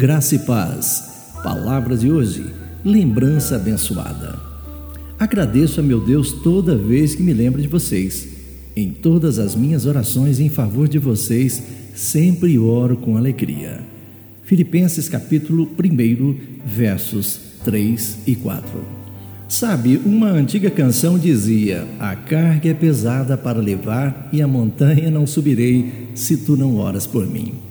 Graça e paz. Palavras de hoje. Lembrança abençoada. Agradeço a meu Deus toda vez que me lembro de vocês. Em todas as minhas orações em favor de vocês, sempre oro com alegria. Filipenses capítulo 1, versos 3 e 4. Sabe, uma antiga canção dizia: A carga é pesada para levar e a montanha não subirei se tu não oras por mim.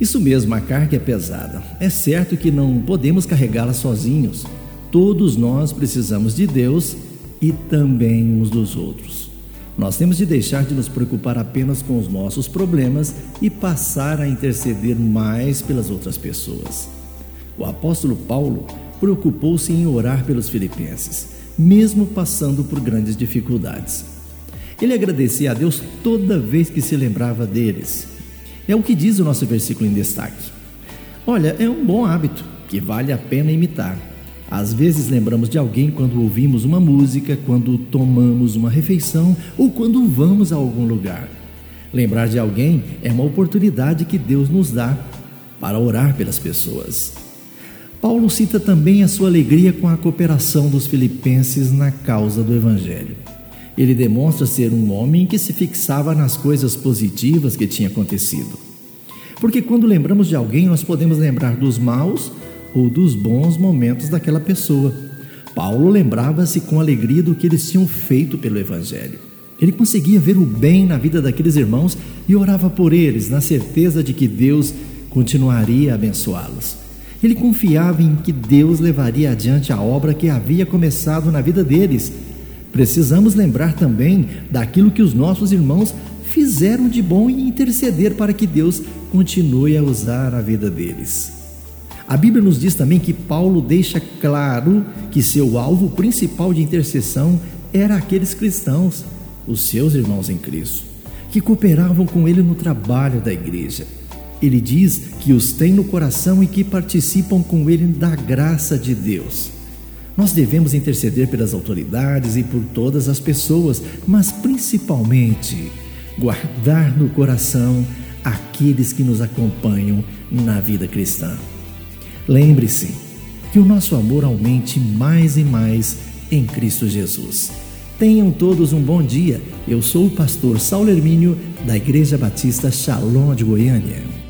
Isso mesmo, a carga é pesada. É certo que não podemos carregá-la sozinhos. Todos nós precisamos de Deus e também uns dos outros. Nós temos de deixar de nos preocupar apenas com os nossos problemas e passar a interceder mais pelas outras pessoas. O apóstolo Paulo preocupou-se em orar pelos filipenses, mesmo passando por grandes dificuldades. Ele agradecia a Deus toda vez que se lembrava deles é o que diz o nosso versículo em destaque. Olha, é um bom hábito que vale a pena imitar. Às vezes lembramos de alguém quando ouvimos uma música, quando tomamos uma refeição ou quando vamos a algum lugar. Lembrar de alguém é uma oportunidade que Deus nos dá para orar pelas pessoas. Paulo cita também a sua alegria com a cooperação dos filipenses na causa do Evangelho. Ele demonstra ser um homem que se fixava nas coisas positivas que tinha acontecido. Porque quando lembramos de alguém, nós podemos lembrar dos maus ou dos bons momentos daquela pessoa. Paulo lembrava-se com alegria do que eles tinham feito pelo Evangelho. Ele conseguia ver o bem na vida daqueles irmãos e orava por eles, na certeza de que Deus continuaria a abençoá-los. Ele confiava em que Deus levaria adiante a obra que havia começado na vida deles Precisamos lembrar também daquilo que os nossos irmãos fizeram de bom e interceder para que Deus continue a usar a vida deles. A Bíblia nos diz também que Paulo deixa claro que seu alvo principal de intercessão era aqueles cristãos, os seus irmãos em Cristo, que cooperavam com ele no trabalho da igreja. Ele diz que os tem no coração e que participam com ele da graça de Deus. Nós devemos interceder pelas autoridades e por todas as pessoas, mas principalmente guardar no coração aqueles que nos acompanham na vida cristã. Lembre-se que o nosso amor aumente mais e mais em Cristo Jesus. Tenham todos um bom dia. Eu sou o pastor Saulo Hermínio, da Igreja Batista Shalom de Goiânia.